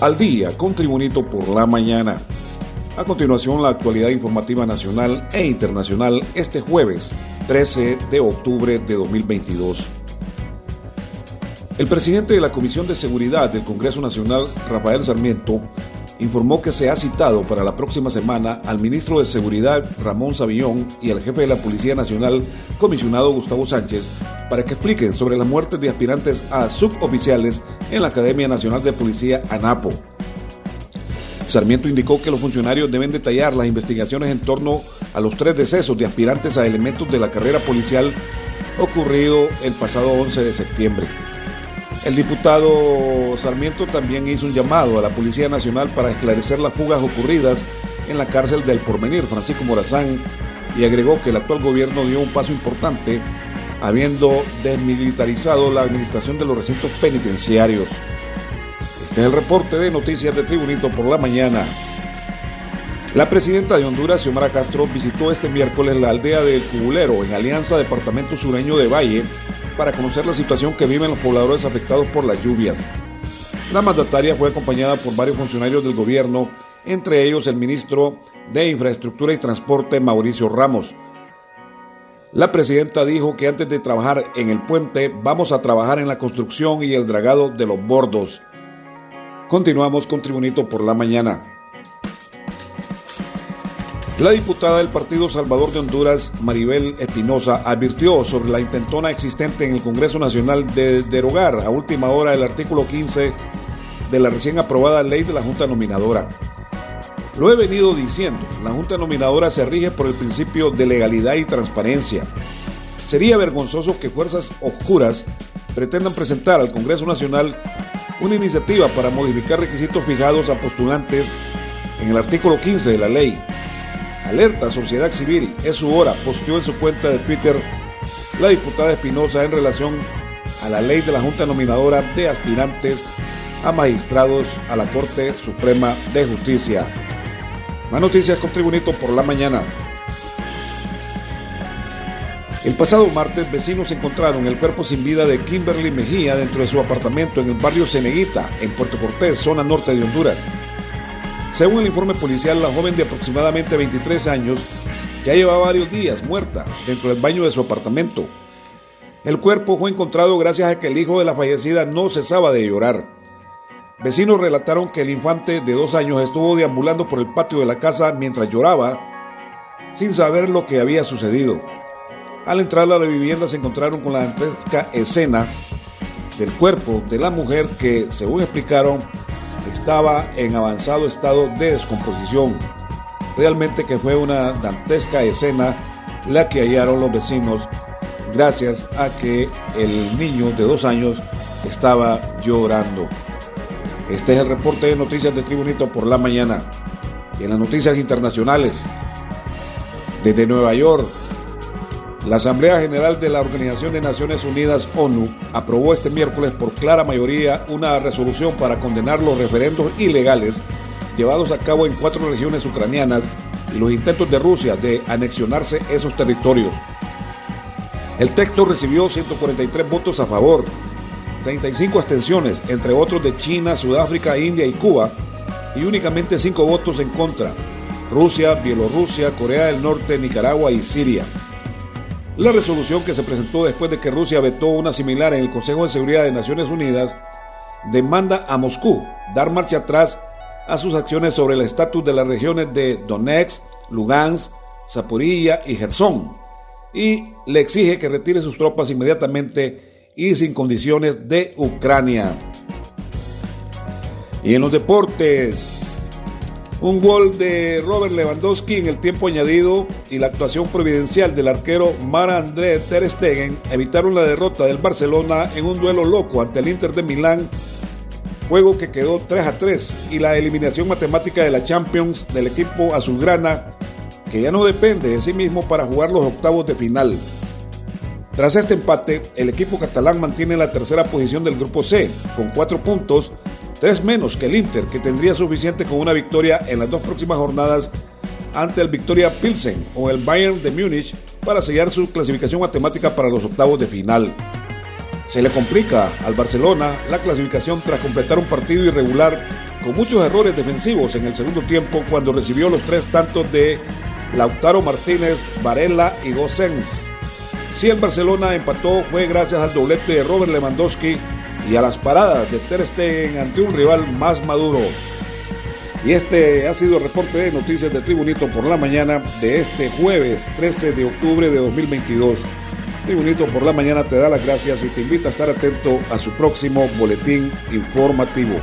al día con Tribunito por la mañana. A continuación, la actualidad informativa nacional e internacional este jueves 13 de octubre de 2022. El presidente de la Comisión de Seguridad del Congreso Nacional, Rafael Sarmiento, informó que se ha citado para la próxima semana al ministro de Seguridad Ramón Savillón y al jefe de la Policía Nacional, comisionado Gustavo Sánchez, para que expliquen sobre las muertes de aspirantes a suboficiales en la Academia Nacional de Policía ANAPO. Sarmiento indicó que los funcionarios deben detallar las investigaciones en torno a los tres decesos de aspirantes a elementos de la carrera policial ocurrido el pasado 11 de septiembre. El diputado Sarmiento también hizo un llamado a la Policía Nacional para esclarecer las fugas ocurridas en la cárcel del Porvenir, Francisco Morazán, y agregó que el actual gobierno dio un paso importante habiendo desmilitarizado la administración de los recintos penitenciarios. Este es el reporte de Noticias de Tribunito por la mañana. La presidenta de Honduras, Xiomara Castro, visitó este miércoles la aldea del Cubulero en Alianza Departamento Sureño de Valle para conocer la situación que viven los pobladores afectados por las lluvias. La mandataria fue acompañada por varios funcionarios del gobierno, entre ellos el ministro de Infraestructura y Transporte Mauricio Ramos. La presidenta dijo que antes de trabajar en el puente vamos a trabajar en la construcción y el dragado de los bordos. Continuamos con Tribunito por la mañana. La diputada del Partido Salvador de Honduras, Maribel Espinosa, advirtió sobre la intentona existente en el Congreso Nacional de derogar a última hora el artículo 15 de la recién aprobada ley de la Junta Nominadora. Lo he venido diciendo, la Junta Nominadora se rige por el principio de legalidad y transparencia. Sería vergonzoso que fuerzas oscuras pretendan presentar al Congreso Nacional una iniciativa para modificar requisitos fijados a postulantes en el artículo 15 de la ley Alerta Sociedad Civil, es su hora, posteó en su cuenta de Twitter la diputada Espinosa en relación a la ley de la Junta Nominadora de aspirantes a magistrados a la Corte Suprema de Justicia. Más noticias con Tribunito por la mañana. El pasado martes, vecinos encontraron el cuerpo sin vida de Kimberly Mejía dentro de su apartamento en el barrio Ceneguita, en Puerto Cortés, zona norte de Honduras. Según el informe policial, la joven de aproximadamente 23 años ya llevaba varios días muerta dentro del baño de su apartamento. El cuerpo fue encontrado gracias a que el hijo de la fallecida no cesaba de llorar. Vecinos relataron que el infante de dos años estuvo deambulando por el patio de la casa mientras lloraba, sin saber lo que había sucedido. Al entrar a la vivienda se encontraron con la dantesca escena del cuerpo de la mujer que, según explicaron, estaba en avanzado estado de descomposición. Realmente que fue una dantesca escena la que hallaron los vecinos gracias a que el niño de dos años estaba llorando. Este es el reporte de noticias de Tribunito por la mañana. En las noticias internacionales, desde Nueva York, la Asamblea General de la Organización de Naciones Unidas, ONU, aprobó este miércoles por clara mayoría una resolución para condenar los referendos ilegales llevados a cabo en cuatro regiones ucranianas y los intentos de Rusia de anexionarse esos territorios. El texto recibió 143 votos a favor, 35 abstenciones, entre otros de China, Sudáfrica, India y Cuba, y únicamente 5 votos en contra, Rusia, Bielorrusia, Corea del Norte, Nicaragua y Siria. La resolución que se presentó después de que Rusia vetó una similar en el Consejo de Seguridad de Naciones Unidas demanda a Moscú dar marcha atrás a sus acciones sobre el estatus de las regiones de Donetsk, Lugansk, Zaporilla y Gerson y le exige que retire sus tropas inmediatamente y sin condiciones de Ucrania. Y en los deportes, un gol de Robert Lewandowski en el tiempo añadido y la actuación providencial del arquero Mara André Ter Stegen evitaron la derrota del Barcelona en un duelo loco ante el Inter de Milán, juego que quedó 3 a 3 y la eliminación matemática de la Champions del equipo azulgrana que ya no depende de sí mismo para jugar los octavos de final. Tras este empate, el equipo catalán mantiene la tercera posición del grupo C con cuatro puntos tres menos que el Inter, que tendría suficiente con una victoria en las dos próximas jornadas ante el Victoria Pilsen o el Bayern de Múnich para sellar su clasificación matemática para los octavos de final. Se le complica al Barcelona la clasificación tras completar un partido irregular con muchos errores defensivos en el segundo tiempo cuando recibió los tres tantos de Lautaro Martínez, Varela y Gossens. Si el Barcelona empató fue gracias al doblete de Robert Lewandowski y a las paradas de Ter Stegen ante un rival más maduro. Y este ha sido el reporte de noticias de Tribunito por la mañana de este jueves 13 de octubre de 2022. Tribunito por la mañana te da las gracias y te invita a estar atento a su próximo boletín informativo.